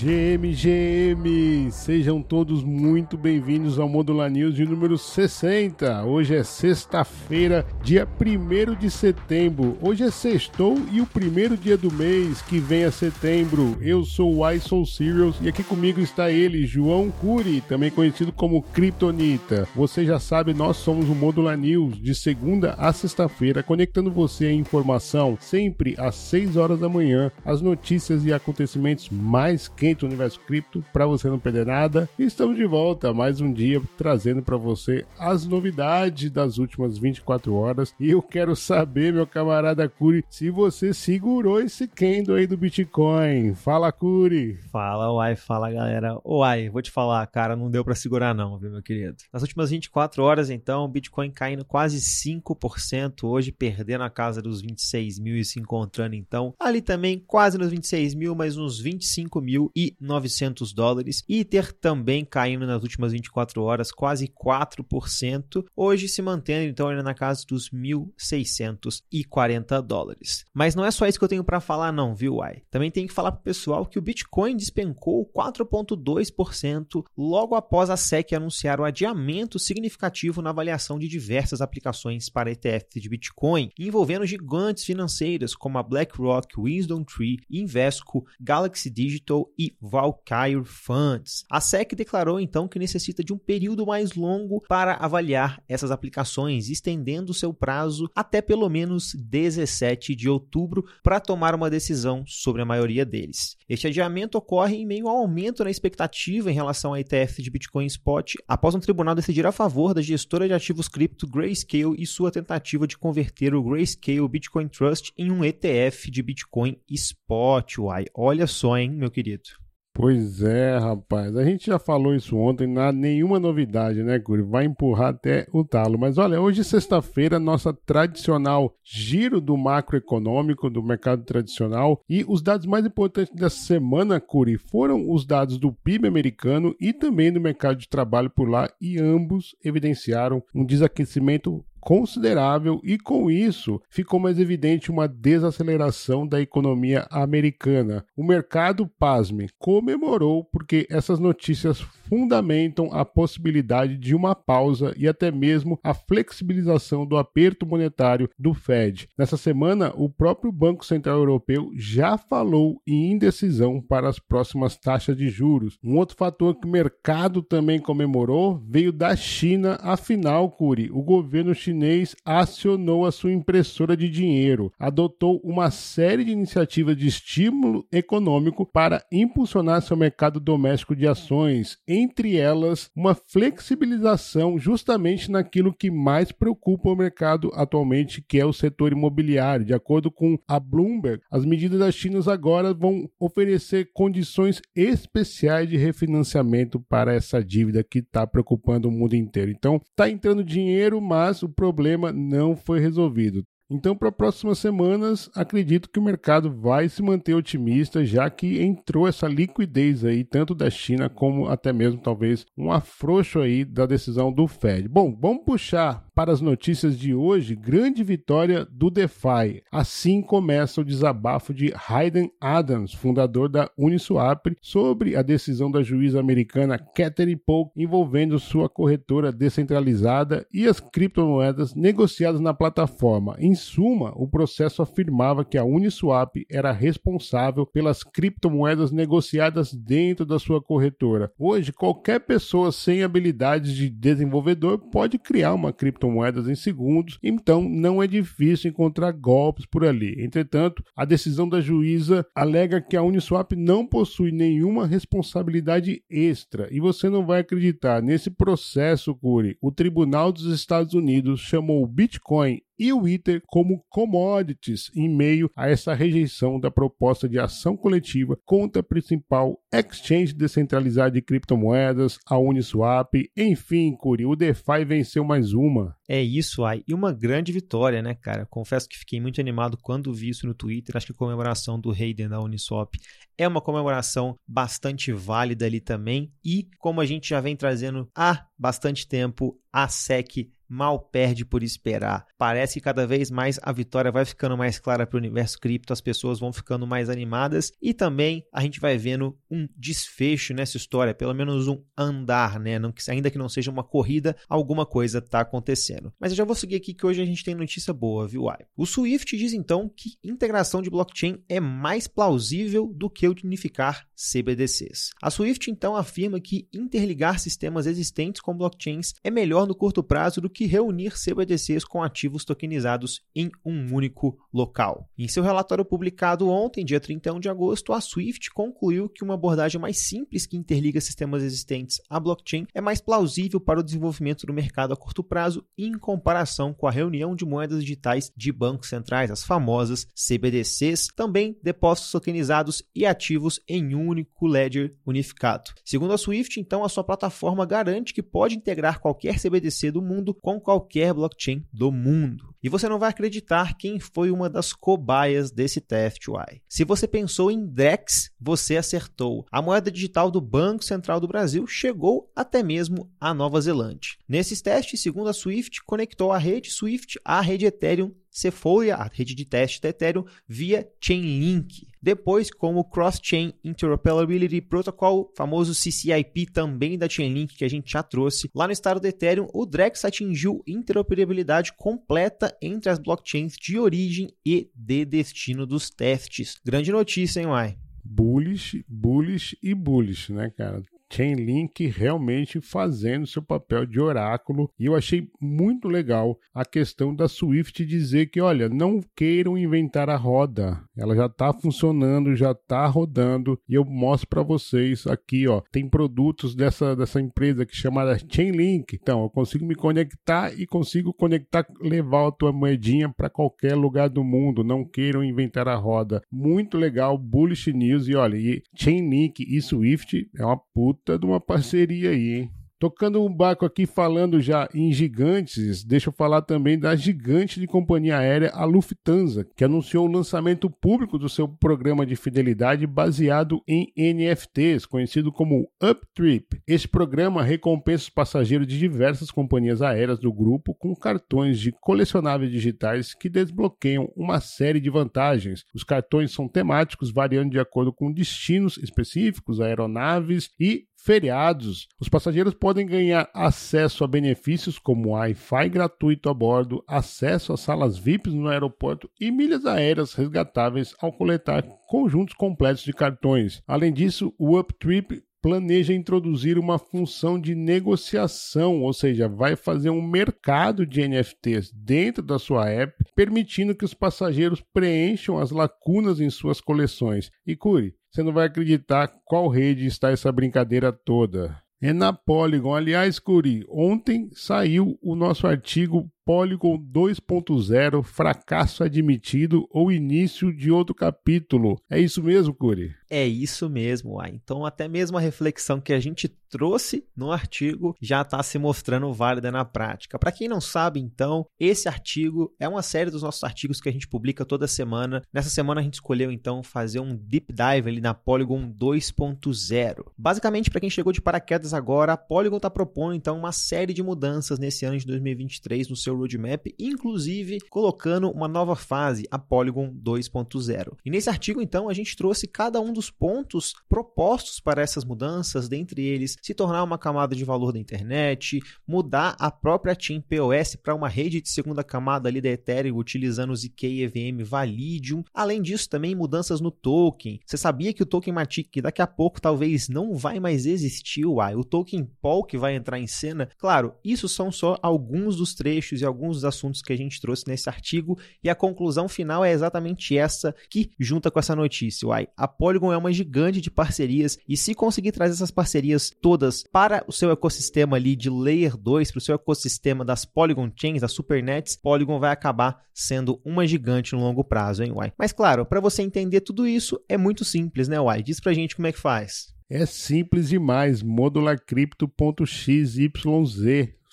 GM, GM, sejam todos muito bem-vindos ao Modular News de número 60. Hoje é sexta-feira, dia 1 de setembro. Hoje é sextou e o primeiro dia do mês que vem a setembro. Eu sou o iSoul Serials e aqui comigo está ele, João Curi, também conhecido como Kryptonita. Você já sabe, nós somos o Modular News de segunda a sexta-feira, conectando você à informação sempre às 6 horas da manhã, as notícias e acontecimentos mais quentes universo cripto para você não perder nada. E estamos de volta mais um dia trazendo para você as novidades das últimas 24 horas. E eu quero saber, meu camarada Curi, se você segurou esse candle aí do Bitcoin. Fala, Curi. Fala, Uai, fala, galera. Uai, vou te falar, cara, não deu para segurar não, viu, meu querido? Nas últimas 24 horas, então, o Bitcoin caindo quase 5%, hoje perdendo a casa dos 26 mil e se encontrando, então, ali também quase nos 26 mil, mas uns 25 mil e 900 dólares. Ether também caindo nas últimas 24 horas quase 4%, hoje se mantendo então ainda na casa dos 1.640 dólares. Mas não é só isso que eu tenho para falar não, viu, Uai? Também tenho que falar para o pessoal que o Bitcoin despencou 4.2% logo após a SEC anunciar o adiamento significativo na avaliação de diversas aplicações para ETF de Bitcoin, envolvendo gigantes financeiras como a BlackRock, Wisdom Tree, Invesco, Galaxy Digital e Valkyrie Funds. A SEC declarou então que necessita de um período mais longo para avaliar essas aplicações, estendendo seu prazo até pelo menos 17 de outubro para tomar uma decisão sobre a maioria deles. Este adiamento ocorre em meio ao aumento na expectativa em relação a ETF de Bitcoin Spot após um tribunal decidir a favor da gestora de ativos cripto Grayscale e sua tentativa de converter o Grayscale Bitcoin Trust em um ETF de Bitcoin Spot. Uai, olha só, hein, meu querido. Pois é, rapaz. A gente já falou isso ontem, nada, nenhuma novidade, né, Curi? Vai empurrar até o talo. Mas olha, hoje, sexta-feira, nossa tradicional giro do macroeconômico, do mercado tradicional. E os dados mais importantes dessa semana, Curi, foram os dados do PIB americano e também do mercado de trabalho por lá. E ambos evidenciaram um desaquecimento considerável e com isso ficou mais evidente uma desaceleração da economia americana. O mercado, pasme, comemorou porque essas notícias fundamentam a possibilidade de uma pausa e até mesmo a flexibilização do aperto monetário do Fed. Nessa semana, o próprio Banco Central Europeu já falou em indecisão para as próximas taxas de juros. Um outro fator que o mercado também comemorou veio da China, afinal, Curi, o governo chinês acionou a sua impressora de dinheiro, adotou uma série de iniciativas de estímulo econômico para impulsionar seu mercado doméstico de ações, entre elas uma flexibilização justamente naquilo que mais preocupa o mercado atualmente, que é o setor imobiliário. De acordo com a Bloomberg, as medidas da China agora vão oferecer condições especiais de refinanciamento para essa dívida que está preocupando o mundo inteiro. Então, está entrando dinheiro, mas o problema não foi resolvido. Então, para as próximas semanas, acredito que o mercado vai se manter otimista, já que entrou essa liquidez aí, tanto da China como até mesmo talvez um afrouxo aí da decisão do Fed. Bom, vamos puxar para as notícias de hoje, grande vitória do DeFi. Assim começa o desabafo de Hayden Adams, fundador da Uniswap, sobre a decisão da juíza americana Catherine Polk envolvendo sua corretora descentralizada e as criptomoedas negociadas na plataforma. Em suma, o processo afirmava que a Uniswap era responsável pelas criptomoedas negociadas dentro da sua corretora. Hoje, qualquer pessoa sem habilidades de desenvolvedor pode criar uma criptomoeda criptomoedas em segundos, então não é difícil encontrar golpes por ali. Entretanto, a decisão da juíza alega que a Uniswap não possui nenhuma responsabilidade extra e você não vai acreditar. Nesse processo, Curi, o Tribunal dos Estados Unidos chamou o Bitcoin e o ITER como commodities em meio a essa rejeição da proposta de ação coletiva contra a principal exchange descentralizada de criptomoedas, a Uniswap. Enfim, Curi, o DeFi venceu mais uma. É isso, ai. E uma grande vitória, né, cara? Confesso que fiquei muito animado quando vi isso no Twitter. Acho que a comemoração do Hayden da Uniswap é uma comemoração bastante válida ali também. E, como a gente já vem trazendo há bastante tempo, a SEC mal perde por esperar. Parece que cada vez mais a vitória vai ficando mais clara para o universo cripto, as pessoas vão ficando mais animadas e também a gente vai vendo um desfecho nessa história, pelo menos um andar, né? Não, ainda que não seja uma corrida, alguma coisa está acontecendo. Mas eu já vou seguir aqui que hoje a gente tem notícia boa, viu? O Swift diz então que integração de blockchain é mais plausível do que unificar CBDCs. A Swift então afirma que interligar sistemas existentes com blockchains é melhor no curto prazo do que que reunir CBDCs com ativos tokenizados em um único local. Em seu relatório publicado ontem, dia 31 de agosto, a Swift concluiu que uma abordagem mais simples que interliga sistemas existentes à blockchain é mais plausível para o desenvolvimento do mercado a curto prazo em comparação com a reunião de moedas digitais de bancos centrais, as famosas CBDCs, também depósitos tokenizados e ativos em um único ledger unificado. Segundo a Swift, então, a sua plataforma garante que pode integrar qualquer CBDC do mundo com qualquer blockchain do mundo. E você não vai acreditar quem foi uma das cobaias desse UI. Se você pensou em DREX, você acertou. A moeda digital do Banco Central do Brasil chegou até mesmo à Nova Zelândia. Nesses testes, segundo a Swift, conectou a rede Swift à rede Ethereum Cephaloia, a rede de teste da Ethereum, via Chainlink. Depois, como Cross-Chain Interoperability Protocol, famoso CCIP também da Chainlink que a gente já trouxe, lá no estado do Ethereum, o Drex atingiu interoperabilidade completa entre as blockchains de origem e de destino dos testes. Grande notícia, hein, Uai? Bullish, bullish e bullish, né, cara? Chainlink realmente fazendo seu papel de oráculo. E eu achei muito legal a questão da Swift dizer que, olha, não queiram inventar a roda. Ela já está funcionando, já está rodando. E eu mostro para vocês aqui, ó, tem produtos dessa, dessa empresa que chama Chainlink. Então, eu consigo me conectar e consigo conectar, levar a tua moedinha para qualquer lugar do mundo. Não queiram inventar a roda. Muito legal, bullish news. E olha, e Chainlink e Swift é uma puta puta de uma parceria aí, hein? Tocando um barco aqui falando já em gigantes, deixa eu falar também da gigante de companhia aérea, a Lufthansa, que anunciou o lançamento público do seu programa de fidelidade baseado em NFTs, conhecido como UpTrip. Esse programa recompensa os passageiros de diversas companhias aéreas do grupo com cartões de colecionáveis digitais que desbloqueiam uma série de vantagens. Os cartões são temáticos, variando de acordo com destinos específicos, aeronaves e feriados. Os passageiros podem ganhar acesso a benefícios como Wi-Fi gratuito a bordo, acesso a salas VIPs no aeroporto e milhas aéreas resgatáveis ao coletar conjuntos completos de cartões. Além disso, o UpTrip planeja introduzir uma função de negociação, ou seja, vai fazer um mercado de NFTs dentro da sua app, permitindo que os passageiros preencham as lacunas em suas coleções. E Curi, você não vai acreditar qual rede está essa brincadeira toda. É na Polygon. Aliás, Curi, ontem saiu o nosso artigo Polygon 2.0, fracasso admitido ou início de outro capítulo. É isso mesmo, Curi? É isso mesmo, ah. Então, até mesmo a reflexão que a gente trouxe no artigo já está se mostrando válida na prática. Para quem não sabe, então, esse artigo é uma série dos nossos artigos que a gente publica toda semana. Nessa semana a gente escolheu então fazer um deep dive ali na Polygon 2.0. Basicamente, para quem chegou de paraquedas agora, a Polygon está propondo então uma série de mudanças nesse ano de 2023 no seu roadmap, inclusive colocando uma nova fase, a Polygon 2.0. E nesse artigo, então, a gente trouxe cada um dos pontos propostos para essas mudanças, dentre eles se tornar uma camada de valor da internet, mudar a própria Team POS para uma rede de segunda camada ali da Ethereum utilizando o ZK EVM Validium. Além disso, também mudanças no token. Você sabia que o token Matic daqui a pouco talvez não vai mais existir, uai, o token POL que vai entrar em cena? Claro, isso são só alguns dos trechos e alguns dos assuntos que a gente trouxe nesse artigo e a conclusão final é exatamente essa que junta com essa notícia. Uai, a Polygon é uma gigante de parcerias e se conseguir trazer essas parcerias todas para o seu ecossistema ali de Layer 2, para o seu ecossistema das Polygon Chains, das Supernets, Polygon vai acabar sendo uma gigante no longo prazo, hein, Uai? Mas claro, para você entender tudo isso é muito simples, né, Uai? Diz pra gente como é que faz. É simples demais, modularcrypto.xyz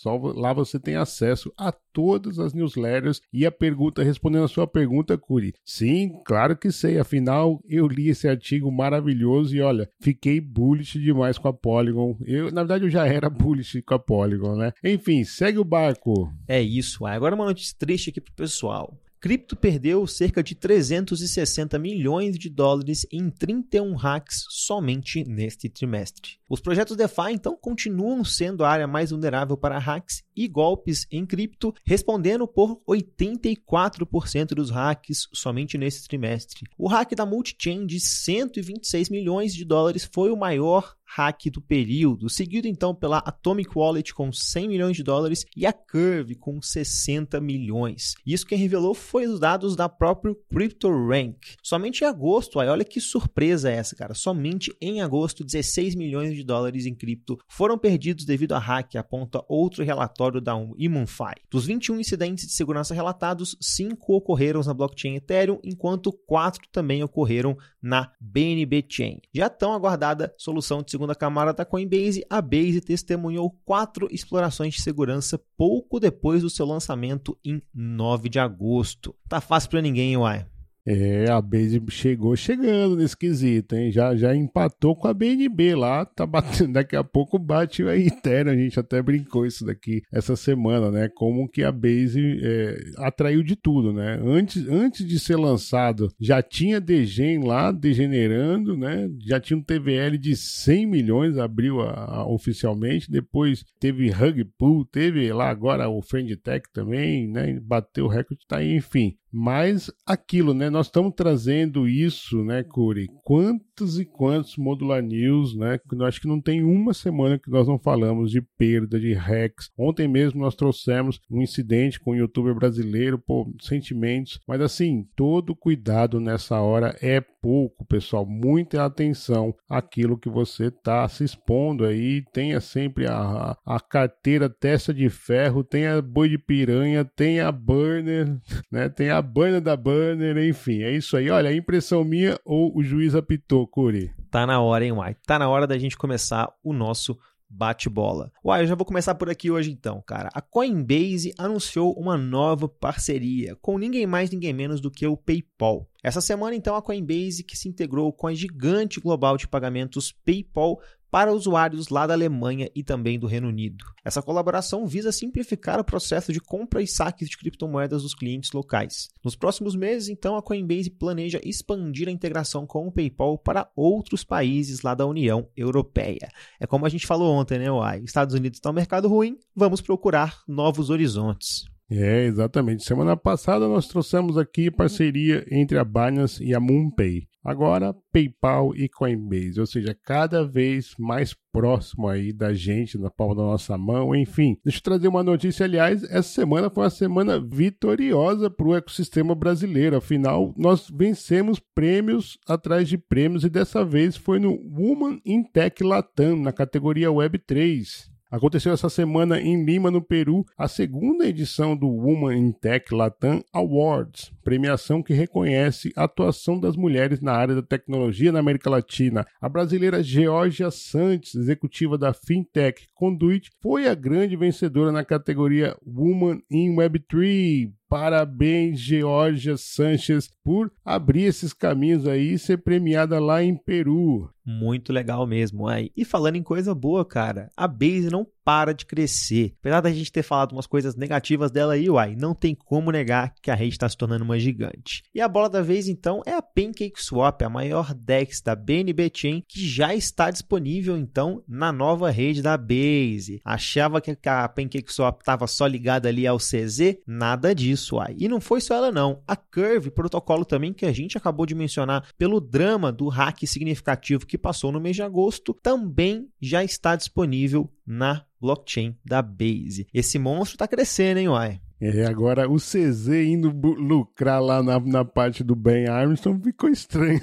Só lá você tem acesso a todas as newsletters e a pergunta, respondendo a sua pergunta, Curi. Sim, claro que sei. Afinal, eu li esse artigo maravilhoso e olha, fiquei bullish demais com a Polygon. Eu, na verdade, eu já era bullish com a Polygon, né? Enfim, segue o barco. É isso. Agora uma notícia triste aqui pro pessoal. Cripto perdeu cerca de 360 milhões de dólares em 31 hacks somente neste trimestre. Os projetos DeFi, então, continuam sendo a área mais vulnerável para hacks e golpes em cripto, respondendo por 84% dos hacks somente nesse trimestre. O hack da Multichain de 126 milhões de dólares foi o maior hack do período, seguido então pela Atomic Wallet com 100 milhões de dólares e a Curve com 60 milhões. Isso quem revelou foi os dados da própria CryptoRank. Somente em agosto, aí olha que surpresa é essa, cara. Somente em agosto, 16 milhões de dólares em cripto foram perdidos devido a hack, aponta outro relatório da Immunfy. Dos 21 incidentes de segurança relatados, 5 ocorreram na blockchain Ethereum, enquanto 4 também ocorreram na BNB Chain. Já tão aguardada solução de segunda camada da Coinbase, a Base testemunhou quatro explorações de segurança pouco depois do seu lançamento em 9 de agosto. Tá fácil para ninguém, uai. É, a Base chegou chegando nesse quesito, hein? Já, já empatou com a BNB lá, tá batendo, daqui a pouco bate a Ethereum, a gente até brincou isso daqui essa semana, né? Como que a Base é, atraiu de tudo, né? Antes, antes de ser lançado, já tinha Degen lá degenerando, né? Já tinha um TVL de 100 milhões, abriu a, a, oficialmente, depois teve Rug Pool, teve lá agora o Friend Tech também, né? Bateu o recorde, tá aí, enfim. Mas aquilo, né? Nós estamos trazendo isso, né, Curi? Quantos e quantos Modular News, né? Eu acho que não tem uma semana que nós não falamos de perda de hacks. Ontem mesmo nós trouxemos um incidente com um youtuber brasileiro, pô, sentimentos. Mas assim, todo cuidado nessa hora é pouco, pessoal. Muita atenção àquilo que você está se expondo aí. Tenha sempre a, a carteira testa de ferro, tenha boi de piranha, tenha burner, né? Tem a banha da banner, enfim. É isso aí. Olha, impressão minha ou o juiz apitou, Curi? Tá na hora, hein, White? Tá na hora da gente começar o nosso bate-bola. Uai, eu já vou começar por aqui hoje então, cara. A Coinbase anunciou uma nova parceria com ninguém mais, ninguém menos do que o PayPal. Essa semana, então, a Coinbase, que se integrou com a gigante global de pagamentos PayPal, para usuários lá da Alemanha e também do Reino Unido. Essa colaboração visa simplificar o processo de compra e saques de criptomoedas dos clientes locais. Nos próximos meses, então, a Coinbase planeja expandir a integração com o PayPal para outros países lá da União Europeia. É como a gente falou ontem, né, Uai? Estados Unidos está um mercado ruim, vamos procurar novos horizontes. É, exatamente. Semana passada nós trouxemos aqui parceria entre a Binance e a MoonPay. Agora, PayPal e Coinbase, ou seja, cada vez mais próximo aí da gente, na palma da nossa mão, enfim. Deixa eu trazer uma notícia, aliás, essa semana foi uma semana vitoriosa para o ecossistema brasileiro, afinal, nós vencemos prêmios atrás de prêmios e dessa vez foi no Woman in Tech Latam, na categoria Web3. Aconteceu essa semana em Lima, no Peru, a segunda edição do Woman in Tech Latam Awards, premiação que reconhece a atuação das mulheres na área da tecnologia na América Latina. A brasileira Georgia Santos, executiva da Fintech Conduit, foi a grande vencedora na categoria Woman in Web3. Parabéns, Georgia Sanches, por abrir esses caminhos aí e ser premiada lá em Peru. Muito legal mesmo, aí. E falando em coisa boa, cara, a Base não para de crescer. Apesar da gente ter falado umas coisas negativas dela aí, uai, não tem como negar que a rede está se tornando uma gigante. E a bola da vez, então, é a PancakeSwap, a maior DEX da BNB Chain, que já está disponível, então, na nova rede da Base. Achava que a PancakeSwap estava só ligada ali ao CZ? Nada disso, uai. E não foi só ela, não. A Curve, protocolo também que a gente acabou de mencionar pelo drama do hack significativo que passou no mês de agosto, também já está disponível na blockchain da Base. Esse monstro está crescendo, hein, uai? É, agora o CZ indo lucrar lá na, na parte do Ben Armstrong ficou estranho.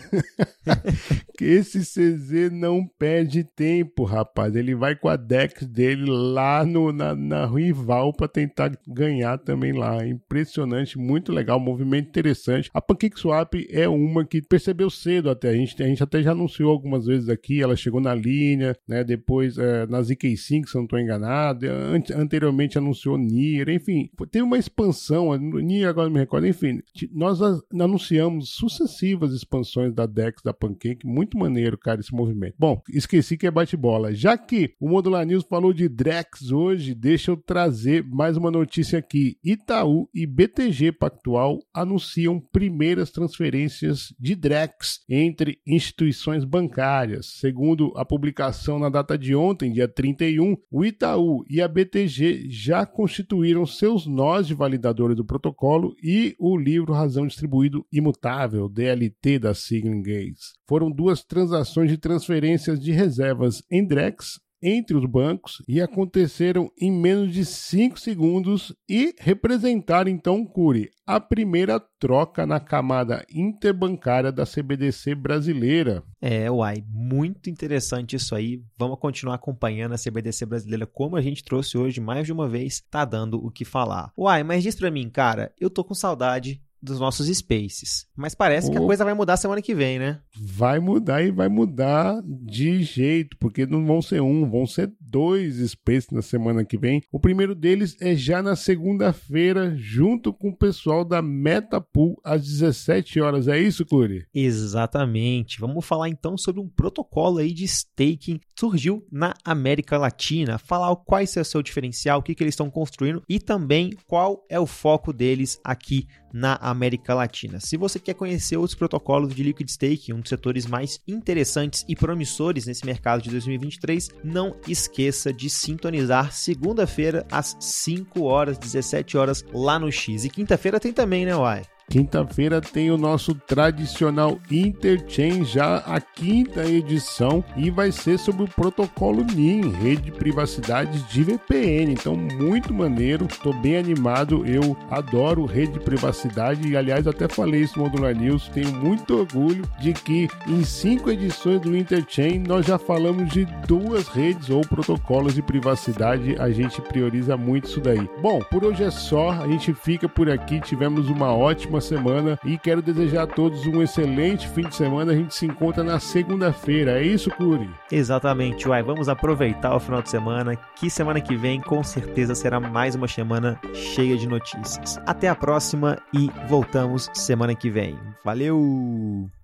esse CZ não perde tempo, rapaz. Ele vai com a Dex dele lá no, na, na rival para tentar ganhar também lá. Impressionante, muito legal, movimento interessante. A PancakeSwap é uma que percebeu cedo até. A gente, a gente até já anunciou algumas vezes aqui. Ela chegou na linha, né? Depois é, na ZK5, se eu não estou enganado. anteriormente anunciou Nier, enfim. Teve uma expansão, Nier agora me recordo. Enfim, nós anunciamos sucessivas expansões da Dex da Pancake. Muito maneiro, cara, esse movimento. Bom, esqueci que é bate-bola. Já que o Modular News falou de Drex hoje, deixa eu trazer mais uma notícia aqui. Itaú e BTG Pactual anunciam primeiras transferências de Drex entre instituições bancárias. Segundo a publicação na data de ontem, dia 31, o Itaú e a BTG já constituíram seus nós de validadores do protocolo e o livro Razão Distribuído Imutável, DLT da Signing Gates. Foram duas transações de transferências de reservas em Drex entre os bancos e aconteceram em menos de 5 segundos e representaram então, Curi, a primeira troca na camada interbancária da CBDC brasileira. É, uai, muito interessante isso aí. Vamos continuar acompanhando a CBDC brasileira como a gente trouxe hoje mais de uma vez, tá dando o que falar. Uai, mas diz pra mim, cara, eu tô com saudade dos nossos spaces. Mas parece que a coisa vai mudar semana que vem, né? Vai mudar e vai mudar de jeito, porque não vão ser um, vão ser dois spaces na semana que vem. O primeiro deles é já na segunda-feira, junto com o pessoal da Metapool, às 17 horas. É isso, Curi? Exatamente. Vamos falar então sobre um protocolo aí de staking que surgiu na América Latina. Falar qual é o seu diferencial, o que, que eles estão construindo e também qual é o foco deles aqui na América Latina. Se você quer conhecer outros protocolos de liquid staking, um dos setores mais interessantes e promissores nesse mercado de 2023, não esqueça de sintonizar segunda-feira às 5 horas, 17 horas lá no X. E quinta-feira tem também, né, Uai? Quinta-feira tem o nosso tradicional Interchain, já a quinta edição, e vai ser sobre o protocolo NIM, rede de privacidade de VPN. Então, muito maneiro, estou bem animado. Eu adoro rede de privacidade e, aliás, até falei isso no Modular News. Tenho muito orgulho de que em cinco edições do Interchain nós já falamos de duas redes ou protocolos de privacidade. A gente prioriza muito isso daí. Bom, por hoje é só, a gente fica por aqui. Tivemos uma ótima ótima semana e quero desejar a todos um excelente fim de semana. A gente se encontra na segunda-feira. É isso, Curi? Exatamente, Uai. Vamos aproveitar o final de semana, que semana que vem com certeza será mais uma semana cheia de notícias. Até a próxima e voltamos semana que vem. Valeu!